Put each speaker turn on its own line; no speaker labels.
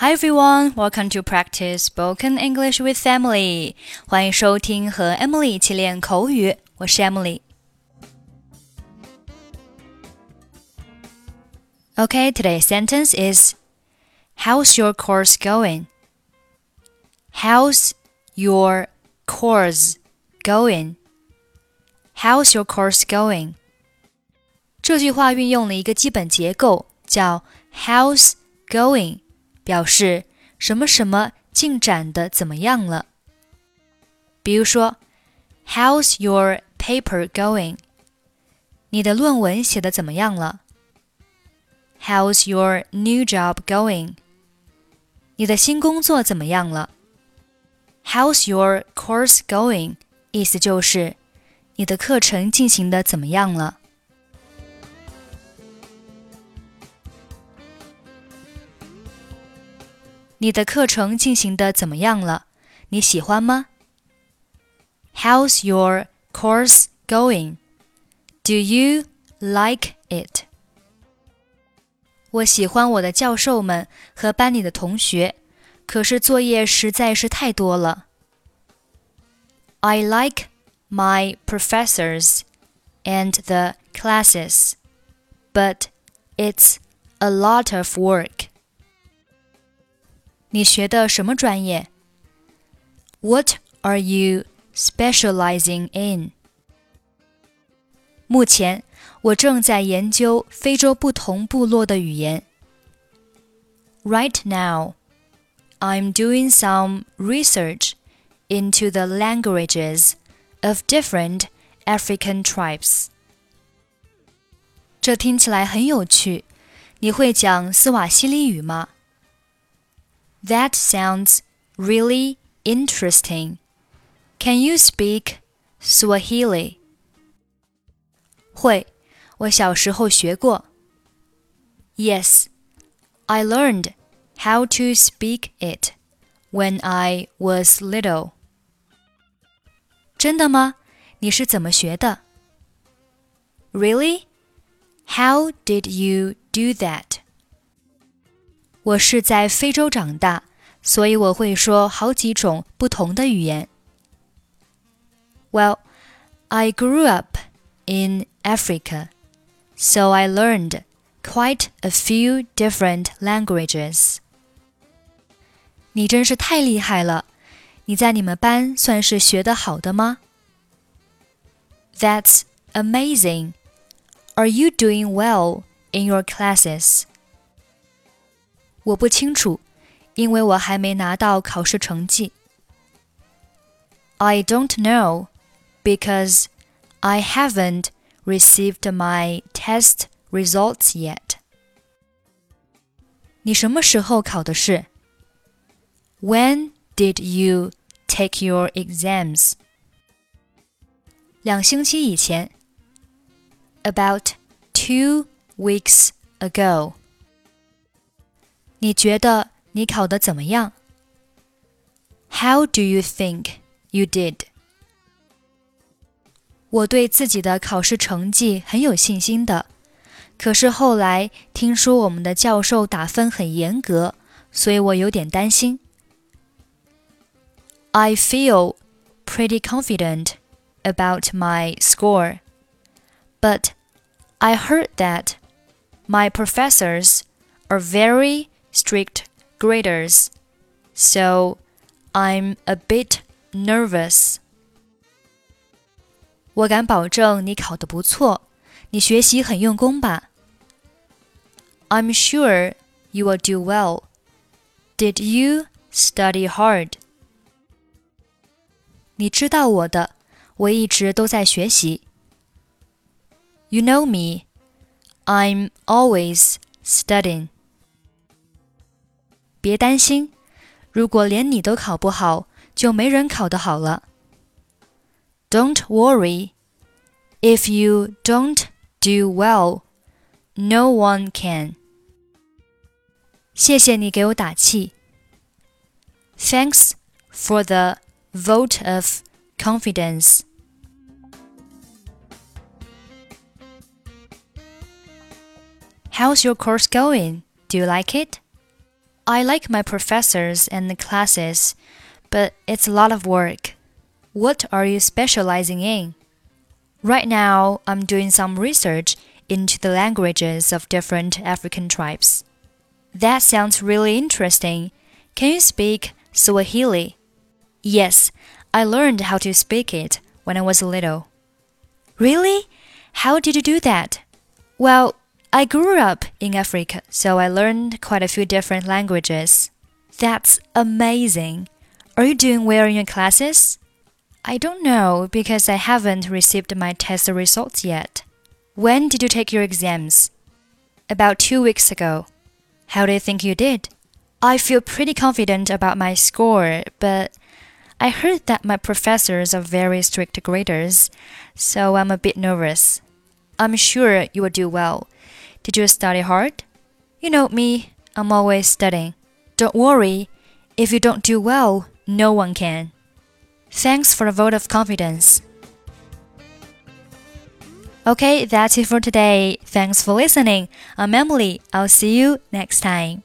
Hi everyone, welcome to practice spoken English with Emily. 欢迎收听和 Emily 一起练口语，我是 Emily。Okay, today's sentence is How's your course going? How's your course going? How's your course going? 这句话运用了一个基本结构，叫 How's going。表示什么什么进展的怎么样了。比如说，How's your paper going？你的论文写的怎么样了？How's your new job going？你的新工作怎么样了？How's your course going？意思就是你的课程进行的怎么样了。你的课程进行的怎么样了？你喜欢吗？How's your course going? Do you like it? 我喜欢我的教授们和班里的同学，可是作业实在是太多了。I like my professors and the classes, but it's a lot of work. 你学的什么专业？What are you specializing in？目前我正在研究非洲不同部落的语言。Right now, I'm doing some research into the languages of different African tribes. 这听起来很有趣。你会讲斯瓦希里语吗 ？that sounds really interesting. Can you speak Swahili? 会，我小时候学过。Yes, I learned how to speak it when I was little. 真的吗？你是怎么学的？Really? How did you do that? 我是在非洲长大，所以我会说好几种不同的语言。Well, I grew up in Africa, so I learned quite a few different languages. 你真是太厉害了！你在你们班算是学得好的吗？That's amazing. Are you doing well in your classes? 我不清楚，因为我还没拿到考试成绩。I don't know because I haven't received my test results yet. 你什么时候考的试？When did you take your exams? 两星期以前。About two weeks ago. 你觉得你考得怎么样？How do you think you did？我对自己的考试成绩很有信心的，可是后来听说我们的教授打分很严格，所以我有点担心。I feel pretty confident about my score, but I heard that my professors are very strict graders, so I'm a bit nervous. 我敢保证你考得不错，你学习很用功吧？I'm sure you will do well. Did you study hard? 你知道我的，我一直都在学习。You know me. I'm always studying. 别担心，如果连你都考不好，就没人考得好了。Don't worry, if you don't do well, no one can. 谢谢你给我打气。Thanks for the vote of confidence. How's your course going? Do you like it? I like my professors and the classes, but it's a lot of work. What are you specializing in? Right now, I'm doing some research into the languages of different African tribes. That sounds really interesting. Can you speak Swahili? Yes, I learned how to speak it when I was little. Really? How did you do that? Well, I grew up in Africa, so I learned quite a few different languages. That's amazing. Are you doing well in your classes? I don't know because I haven't received my test results yet. When did you take your exams? About two weeks ago. How do you think you did? I feel pretty confident about my score, but I heard that my professors are very strict graders, so I'm a bit nervous. I'm sure you will do well. Did you study hard? You know me, I'm always studying. Don't worry, if you don't do well, no one can. Thanks for the vote of confidence. Okay, that's it for today. Thanks for listening. I'm Emily. I'll see you next time.